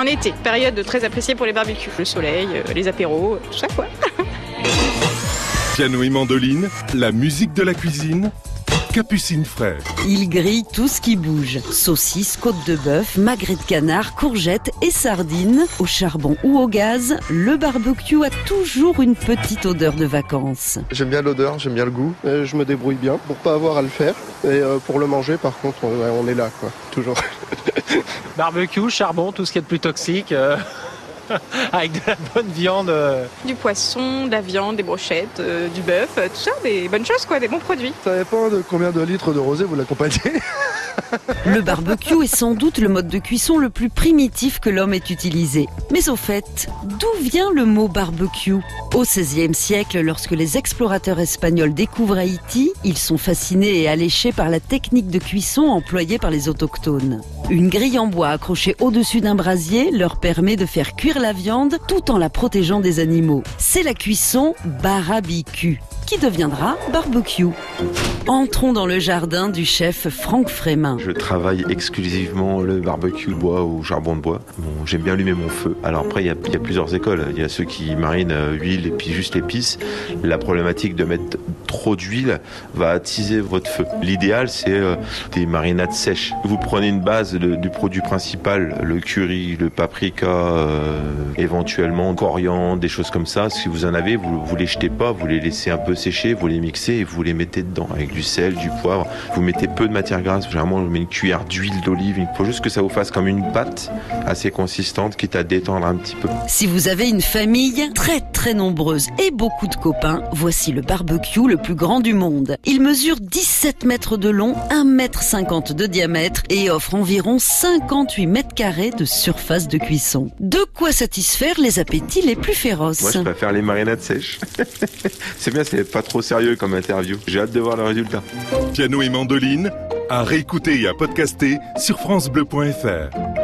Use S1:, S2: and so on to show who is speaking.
S1: En été, période très appréciée pour les barbecues. Le soleil, euh, les apéros, tout ça quoi.
S2: Piano et mandoline, la musique de la cuisine, Capucine Frère.
S3: Il grille tout ce qui bouge. Saucisses, côtes de bœuf, magrets de canard, courgettes et sardines. Au charbon ou au gaz, le barbecue a toujours une petite odeur de vacances.
S4: J'aime bien l'odeur, j'aime bien le goût. Et je me débrouille bien pour pas avoir à le faire. Et euh, pour le manger, par contre, on, on est là, quoi. Toujours.
S5: Barbecue, charbon, tout ce qui est de plus toxique. euh, avec de la bonne viande. euh.
S1: Du poisson, de la viande, des brochettes, euh, du bœuf, tout ça, des bonnes choses quoi, des bons produits.
S4: Ça dépend de combien de litres de rosé vous l'accompagnez.
S3: Le barbecue est sans doute le mode de cuisson le plus primitif que l'homme ait utilisé. Mais au fait, d'où vient le mot barbecue? Au XVIe siècle, lorsque les explorateurs espagnols découvrent Haïti, ils sont fascinés et alléchés par la technique de cuisson employée par les autochtones. Une grille en bois accrochée au-dessus d'un brasier leur permet de faire cuire la viande tout en la protégeant des animaux. C'est la cuisson barbecue deviendra barbecue. Entrons dans le jardin du chef Franck Frémin.
S6: Je travaille exclusivement le barbecue bois ou charbon de bois. Bon, J'aime bien allumer mon feu. Alors après, il y, a, plusieurs écoles. Il y a ceux qui marinent euh, huile et puis juste épices. La problématique de mettre trop d'huile va attiser votre feu. L'idéal, c'est euh, des marinades sèches. Vous prenez une base du produit principal, le curry, le paprika, euh, éventuellement coriandre, des choses comme ça. Si vous en avez, vous, vous les jetez pas, vous les laissez un peu sécher, vous les mixez et vous les mettez dedans avec du sel, du poivre. Vous mettez peu de matière grasse. Généralement, on met une cuillère d'huile d'olive. Il faut juste que ça vous fasse comme une pâte assez consistante, quitte à détendre un petit peu.
S3: Si vous avez une famille très très nombreuse et beaucoup de copains, voici le barbecue le plus grand du monde. Il mesure 17 mètres de long, 1 mètre 50 de diamètre et offre environ 58 mètres carrés de surface de cuisson. De quoi satisfaire les appétits les plus féroces.
S6: Moi, je préfère les marinades sèches. c'est bien, c'est pas trop sérieux comme interview. J'ai hâte de voir le résultat.
S2: Piano et mandoline, à réécouter et à podcaster sur FranceBleu.fr.